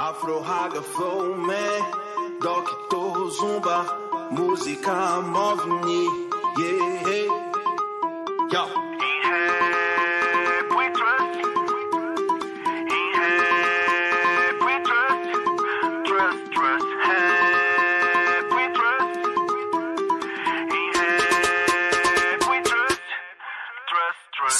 Afro Haga Flow, man. Doctor Zumba, música move-me, yeah. Yo.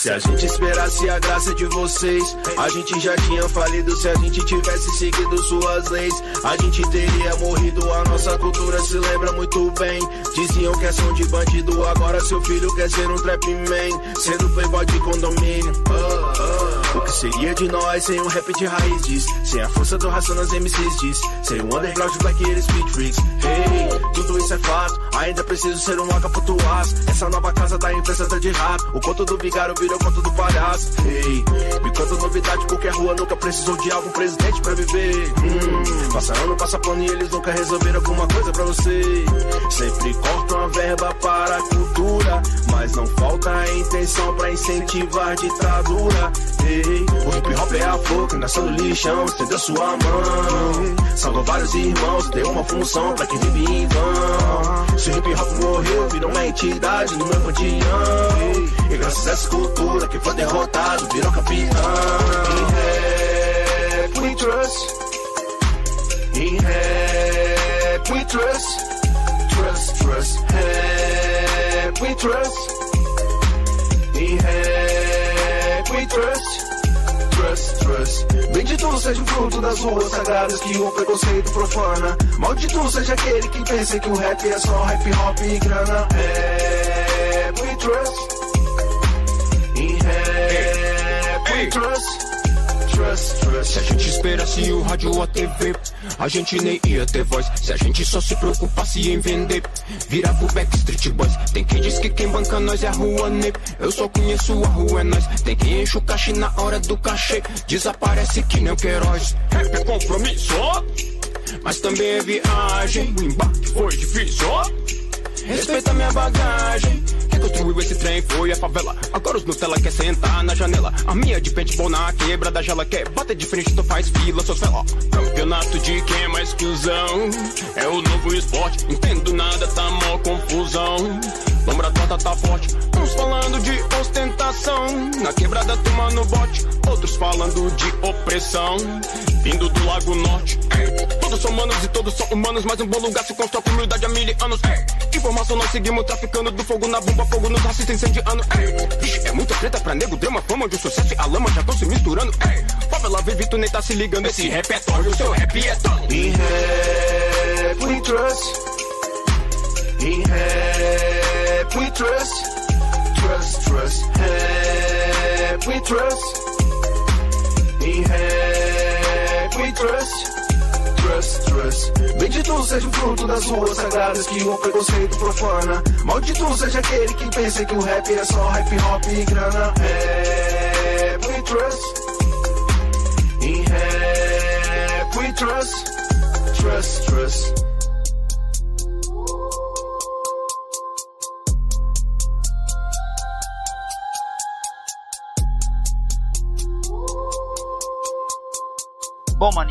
Se a gente esperasse a graça de vocês, a gente já tinha falido. Se a gente tivesse seguido suas leis, a gente teria morrido. A nossa cultura se lembra muito bem. Diziam que é som de bandido, agora seu filho quer ser um trap man, sendo playboy de condomínio. Uh, uh. O que seria de nós sem um rap de raízes? Sem a força do ração nas MCs diz, sem o underground black eles speed freaks. Hey, tudo isso é fato. Ainda preciso ser um waka putuás. Essa nova casa da imprensa tá de rato. O conto do vigário virou conto do palhaço. Ei, me conta novidade, porque a rua nunca precisou de algum presidente pra viver. Hum, passa ano, passa plano e eles nunca resolveram alguma coisa pra você. Sempre cortam a verba para a cultura, mas não falta a intenção pra incentivar ditadura. Ei, o hip hop é a flor que nasceu no lixão, estendeu sua mão. Salvou vários irmãos, deu uma função pra quem vive em vão. Se o hip hop morreu, virou uma entidade no meu panteão. E graças a essa cultura que foi derrotado, virou campeão. Em rap we trust. Em rap we trust. Trust, trust. Rap we trust. Em rap we trust. Trust, trust. Bendito seja o fruto das ruas sagradas que o preconceito profana. Maldito seja aquele que pensa que o rap é só hip hop e grana. Rap Se a gente esperasse o rádio ou a TV, a gente nem ia ter voz. Se a gente só se preocupasse em vender, virava o Backstreet Boys. Tem quem diz que quem banca nós é a rua NEP. Eu só conheço a rua, é nós. Tem quem enche o caixa na hora do cachê. Desaparece que nem o Queiroz. Rap é compromisso, mas também é viagem. O embarque foi difícil, Respeita minha bagagem. Construiu esse trem foi a favela. Agora os Nutella quer sentar na janela. A minha de paintball na quebrada já ela quer bater de frente, tu faz fila, seus fela. Campeonato de quem é mais cuzão. É o novo esporte, entendo nada, tá mó confusão. Lombra torta tá forte, uns falando de ostentação. Na quebrada tomando bote, outros falando de opressão. Vindo do Lago Norte, todos são humanos e todos são humanos. Mas um bom lugar se constrói com humildade há mil anos. Informação nós seguimos traficando do fogo na bomba, fogo nos racistas incendiando. Ei. Vixe, é muita treta pra nego, drama, fama de sucesso e a lama já tão se misturando. Ei. Favela vive, tu nem tá se ligando. Esse repertório, seu rap é tão. Rap we trust. Em rap we trust. Trust, trust. Rap we trust. Em rap we trust. Trust, trust. Bendito seja o fruto das ruas sagradas que o preconceito profana. Maldito seja aquele que pensa que o rap é só hip hop e grana. Rap we trust. Em rap we trust. Trust, trust.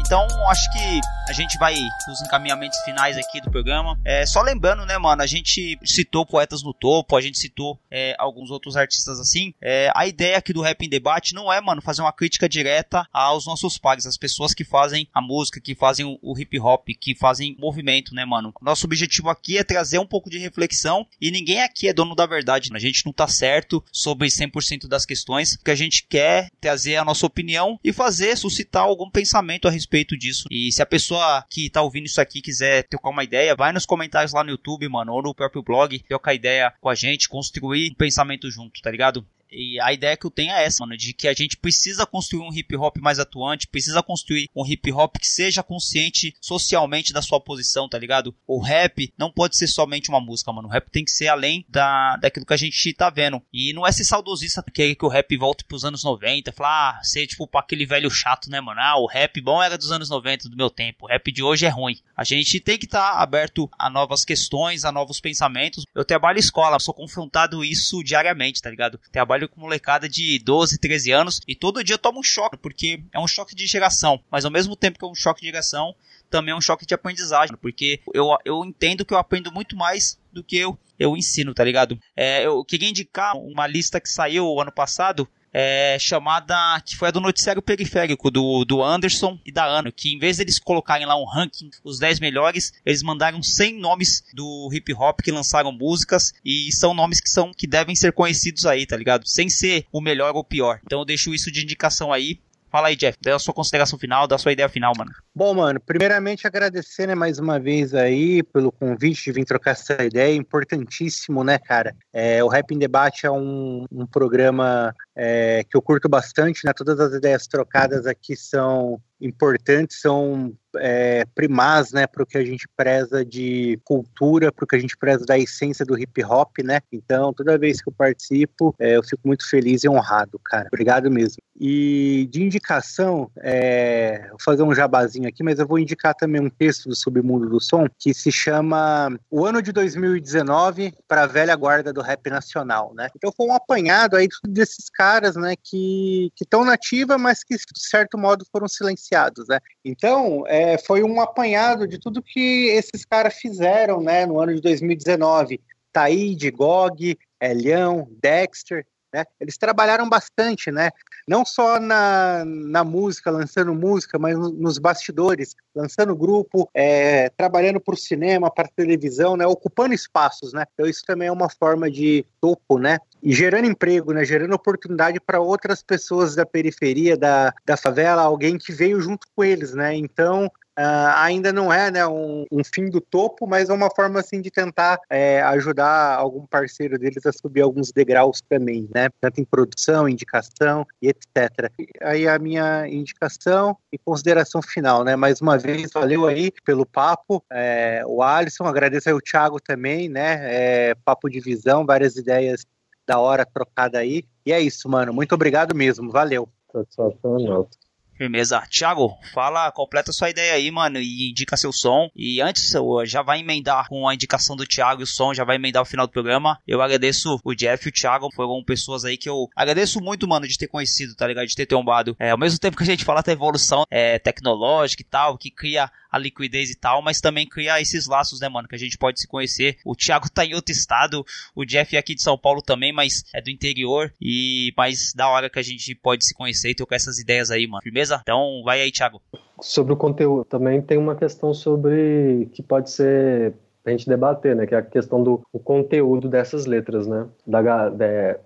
Então acho que a gente vai os encaminhamentos finais aqui do programa. É, só lembrando, né, mano, a gente citou poetas no topo, a gente citou é, alguns outros artistas assim. É, a ideia aqui do Rap em Debate não é, mano, fazer uma crítica direta aos nossos pares, as pessoas que fazem a música, que fazem o, o hip hop, que fazem movimento, né, mano. Nosso objetivo aqui é trazer um pouco de reflexão e ninguém aqui é dono da verdade. A gente não tá certo sobre 100% das questões, porque a gente quer trazer a nossa opinião e fazer, suscitar algum pensamento a respeito disso. E se a pessoa que tá ouvindo isso aqui quiser trocar uma ideia, vai nos comentários lá no YouTube, mano, ou no próprio blog, trocar ideia com a gente, construir um pensamento junto, tá ligado? E a ideia que eu tenho é essa, mano, de que a gente precisa construir um hip hop mais atuante, precisa construir um hip hop que seja consciente socialmente da sua posição, tá ligado? O rap não pode ser somente uma música, mano. O rap tem que ser além da, daquilo que a gente tá vendo. E não é ser saudosista que, que o rap volte pros anos 90, falar, ah, ser tipo pra aquele velho chato, né, mano? Ah, o rap bom era dos anos 90 do meu tempo. O rap de hoje é ruim. A gente tem que estar tá aberto a novas questões, a novos pensamentos. Eu trabalho em escola, sou confrontado isso diariamente, tá ligado? Trabalho com molecada de 12, 13 anos e todo dia eu tomo um choque, porque é um choque de geração. Mas ao mesmo tempo que é um choque de geração, também é um choque de aprendizagem, porque eu, eu entendo que eu aprendo muito mais do que eu, eu ensino, tá ligado? É, eu queria indicar uma lista que saiu ano passado, é, chamada, que foi a do noticiário periférico do, do Anderson e da Ano, que em vez de eles colocarem lá um ranking, os 10 melhores, eles mandaram 100 nomes do hip hop que lançaram músicas e são nomes que são que devem ser conhecidos aí, tá ligado? Sem ser o melhor ou o pior. Então eu deixo isso de indicação aí Fala aí, Jeff, dá a sua consideração final, dá a sua ideia final, mano. Bom, mano, primeiramente agradecer, né, mais uma vez aí pelo convite de vir trocar essa ideia, importantíssimo, né, cara? É, o Rap em Debate é um, um programa é, que eu curto bastante, né? Todas as ideias trocadas aqui são importantes, são é, primaz, né, para o que a gente preza de cultura, para o que a gente preza da essência do hip hop, né? Então, toda vez que eu participo, é, eu fico muito feliz e honrado, cara. Obrigado mesmo. E de indicação, é, vou fazer um jabazinho aqui, mas eu vou indicar também um texto do Submundo do Som que se chama O Ano de 2019 para a Velha Guarda do Rap Nacional, né? Então, foi um apanhado aí desses caras, né, que estão nativa, mas que de certo modo foram silenciados, né? Então, é, foi um apanhado de tudo que esses caras fizeram né, no ano de 2019. Taíde, Gog, Elhão, Dexter, né? Eles trabalharam bastante, né? Não só na, na música, lançando música, mas nos bastidores, lançando grupo, é, trabalhando para o cinema, para televisão, né? Ocupando espaços, né? Então isso também é uma forma de topo, né? E gerando emprego, né? Gerando oportunidade para outras pessoas da periferia, da, da favela, alguém que veio junto com eles, né? Então Uh, ainda não é né, um, um, fim do topo, mas é uma forma assim de tentar é, ajudar algum parceiro deles a subir alguns degraus também, né? Tanto em produção, indicação e etc. Aí a minha indicação e consideração final, né? Mais uma vez, valeu aí pelo papo, é, o Alisson, agradeço aí o Thiago também, né? É, papo de visão, várias ideias da hora trocada aí. E é isso, mano. Muito obrigado mesmo. Valeu. Satisfação nossa. Firmeza. Thiago, fala, completa sua ideia aí, mano, e indica seu som. E antes, já vai emendar com a indicação do Thiago e o som, já vai emendar o final do programa. Eu agradeço o Jeff e o Thiago, foram pessoas aí que eu agradeço muito, mano, de ter conhecido, tá ligado? De ter tombado. É, ao mesmo tempo que a gente fala da evolução é, tecnológica e tal, que cria a liquidez e tal, mas também criar esses laços, né, mano, que a gente pode se conhecer. O Thiago tá em outro estado, o Jeff é aqui de São Paulo também, mas é do interior e mais da hora que a gente pode se conhecer e trocar essas ideias aí, mano. Firmeza? Então, vai aí, Thiago. Sobre o conteúdo, também tem uma questão sobre que pode ser a gente debater, né, que é a questão do conteúdo dessas letras, né, da, de,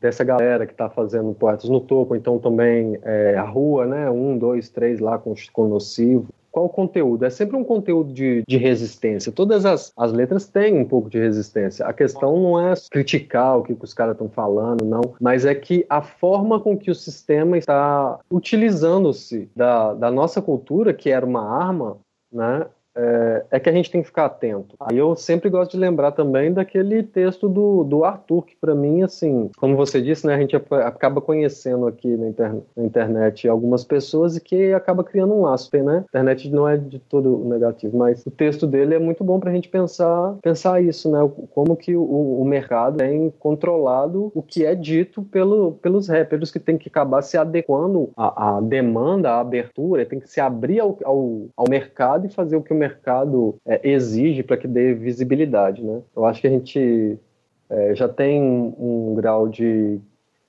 dessa galera que está fazendo Poetas no Topo, então também é, a rua, né, um, dois, três lá com, com Nocivo, qual o conteúdo? É sempre um conteúdo de, de resistência. Todas as, as letras têm um pouco de resistência. A questão não é criticar o que, que os caras estão falando, não, mas é que a forma com que o sistema está utilizando-se da, da nossa cultura, que era uma arma, né, é, é, que a gente tem que ficar atento. Aí eu sempre gosto de lembrar também daquele texto do, do Arthur, que para mim, assim, como você disse, né, a gente acaba conhecendo aqui na, na, internet algumas pessoas e que acaba criando um laço, né? A internet não é de todo negativo, mas o texto dele é muito bom para a gente pensar, pensar isso, né? Como que o, o mercado tem controlado o que é dito pelo, pelos rappers que tem que acabar se adequando à, à demanda, à abertura, tem que se abrir ao, ao, ao mercado e fazer o que o mercado mercado é, exige para que dê visibilidade, né? Eu acho que a gente é, já tem um, grau de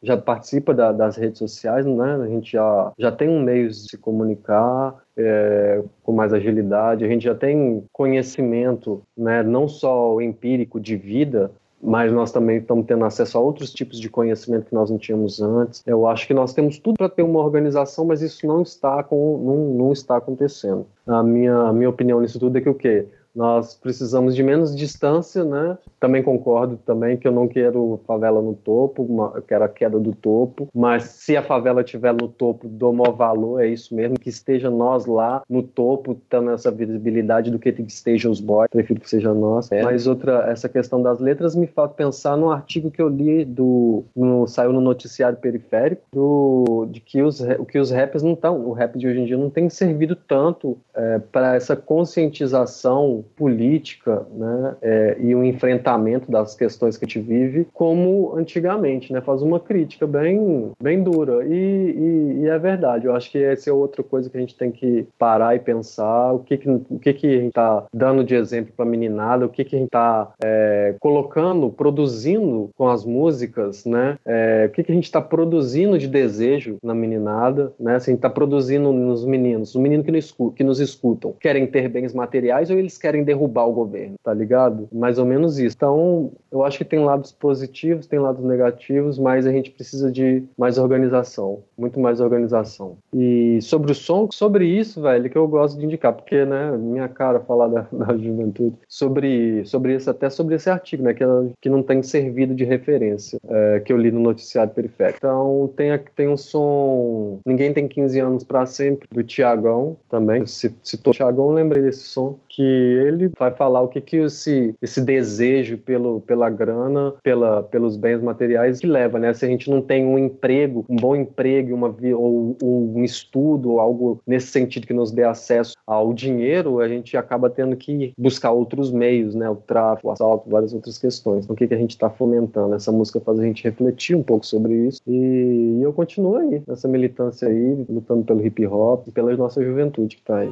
já participa da, das redes sociais, né? A gente já, já tem um meio de se comunicar é, com mais agilidade, a gente já tem conhecimento, né? Não só empírico de vida, mas nós também estamos tendo acesso a outros tipos de conhecimento que nós não tínhamos antes. Eu acho que nós temos tudo para ter uma organização, mas isso não está, com, não, não está acontecendo. A minha, a minha opinião nisso tudo é que o quê? Nós precisamos de menos distância, né? Também concordo também que eu não quero favela no topo, eu quero a queda do topo, mas se a favela estiver no topo, dou maior valor, é isso mesmo, que esteja nós lá no topo, tendo essa visibilidade do que que estejam os boys, prefiro que seja nós. É. Mas outra, essa questão das letras me faz pensar num artigo que eu li do, no, saiu no noticiário periférico, do, de que os, que os rappers não estão, o rap de hoje em dia não tem servido tanto é, para essa conscientização política né, é, e o enfrentamento das questões que a gente vive como antigamente, né? Faz uma crítica bem, bem dura. E, e, e é verdade, eu acho que essa é outra coisa que a gente tem que parar e pensar o que, que, o que, que a gente está dando de exemplo para a meninada, o que, que a gente está é, colocando, produzindo com as músicas, né? É, o que, que a gente está produzindo de desejo na meninada, né? Se a gente está produzindo nos meninos, os meninos que que nos escutam, querem ter bens materiais ou eles querem derrubar o governo, tá ligado? Mais ou menos isso. Então, eu acho que tem lados positivos, tem lados negativos, mas a gente precisa de mais organização, muito mais organização. E sobre o som, sobre isso, velho, que eu gosto de indicar, porque, né, minha cara falar da, da juventude, sobre, sobre isso, até sobre esse artigo, né, que, que não tem servido de referência, é, que eu li no noticiário periférico. Então, tem, tem um som Ninguém Tem 15 Anos para Sempre, do Tiagão, também. Se citou o Tiagão, lembrei desse som, que ele vai falar o que que esse, esse desejo pelo, pela grana, pela, pelos bens materiais que leva, né? Se a gente não tem um emprego, um bom emprego, uma, ou, ou um estudo, ou algo nesse sentido que nos dê acesso ao dinheiro, a gente acaba tendo que buscar outros meios, né? O tráfico, o assalto, várias outras questões. Então, o que, que a gente está fomentando? Essa música faz a gente refletir um pouco sobre isso. E, e eu continuo aí, nessa militância aí, lutando pelo hip hop e pela nossa juventude que está aí.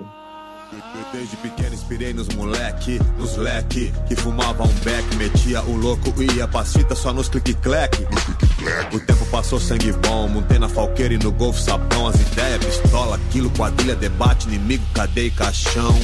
Desde pequeno inspirei nos moleque, nos leque Que fumava um beck, metia o louco e ia pra cita só nos clique-cleque O tempo passou sangue bom, montei na falqueira e no golfo sabão. As ideias, pistola, quilo, quadrilha, debate, inimigo, cadeia e caixão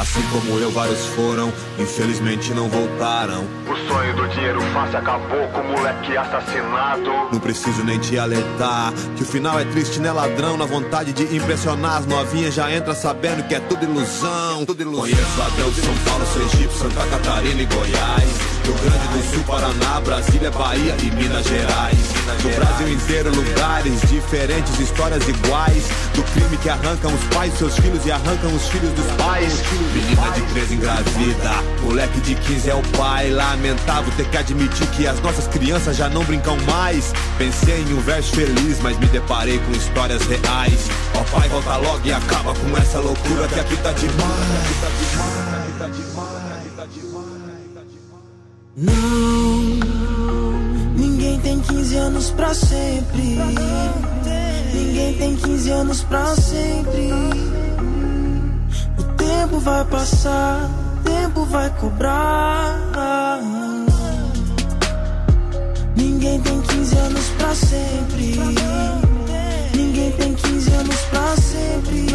Assim como eu, vários foram, infelizmente não voltaram. O sonho do dinheiro fácil acabou com o moleque assassinado. Não preciso nem te alertar, que o final é triste, né, ladrão? Na vontade de impressionar as novinhas, já entra sabendo que é tudo ilusão. Tudo ilusão. Conheço de São Paulo, Sergipe, Santa Catarina e Goiás. Rio Grande do Sul, Paraná, Brasília, Bahia e Minas Gerais. No Brasil inteiro, lugares diferentes, histórias iguais. Do crime que arrancam os pais, seus filhos e arrancam os filhos dos pais. Menina de 13 engravida, moleque de 15 é o pai. Lamentável ter que admitir que as nossas crianças já não brincam mais. Pensei em um verso feliz, mas me deparei com histórias reais. Ó pai, volta logo e acaba com essa loucura que. Aqui tá demais, aqui tá demais, aqui tá demais. Não, ninguém tem 15 anos pra sempre. Ninguém tem 15 anos pra sempre. O tempo vai passar, o tempo vai cobrar. Ninguém tem 15 anos pra sempre. Ninguém tem 15 anos pra sempre.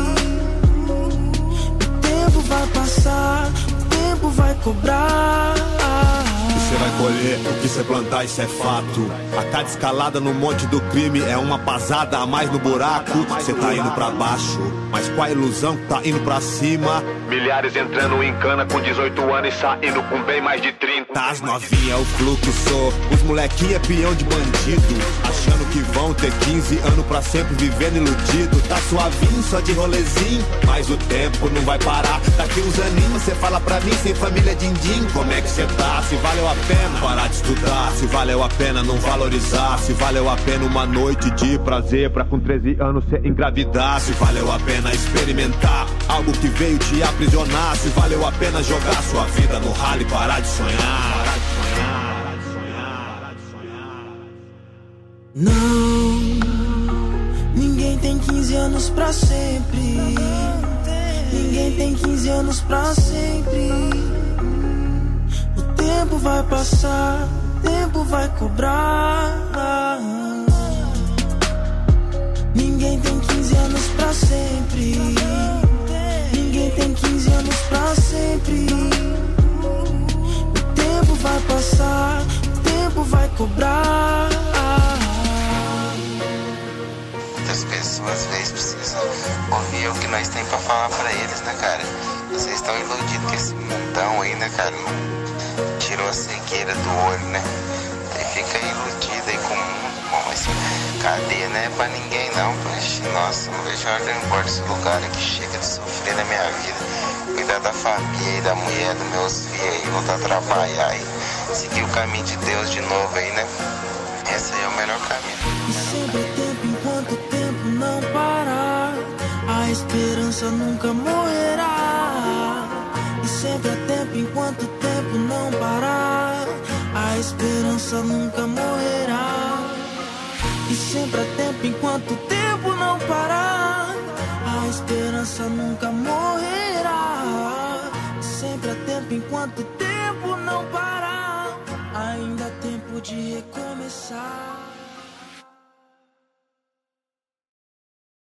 O tempo vai passar, o tempo vai cobrar você vai colher o que você plantar, isso é fato. A cada escalada no monte do crime é uma pasada a mais no buraco. Você tá indo pra baixo, mas qual a ilusão que tá indo pra cima? Milhares entrando em cana com 18 anos e saindo com bem mais de 30. As novinha o fluxo, os molequinha é peão de bandido. Achando que vão ter 15 anos pra sempre vivendo iludido. Tá suavinho, só de rolezinho, mas o tempo não vai parar. Daqui uns aninhos você fala pra mim, sem família din-din, como é que você tá? Se valeu a pena parar de estudar, se valeu a pena não valorizar, se valeu a pena uma noite de prazer pra com 13 anos você engravidar, se valeu a pena experimentar algo que veio te aprisionar, se valeu a pena jogar sua vida no ralo e parar de sonhar. Não, ninguém tem 15 anos pra sempre. Ninguém tem 15 anos pra sempre. Tempo vai passar, o tempo vai cobrar. Ninguém tem 15 anos pra sempre. Ninguém tem 15 anos pra sempre. O tempo vai passar, o tempo vai cobrar. Muitas pessoas às vezes precisam ouvir o que nós temos pra falar pra eles, né, cara? Vocês estão iludidos com esse mundão aí, né, cara? Tirou a cegueira do olho, né? Aí fica iludido aí com. Bom, mas cadeia não é pra ninguém, não. Poxa, nossa, não vejo a hora de ir embora lugar aqui. Chega de sofrer na minha vida. Cuidar da família e da mulher, dos meus filhos aí, voltar a trabalhar e seguir o caminho de Deus de novo aí, né? Esse aí é o melhor caminho. E sempre é tempo enquanto o tempo não parar. A esperança nunca morrerá. E sempre é tempo enquanto o tempo não parar. A esperança nunca morrerá. E sempre há tempo enquanto o tempo não parar. A esperança nunca morrerá. E sempre há tempo enquanto o tempo não parar. Ainda há tempo de recomeçar.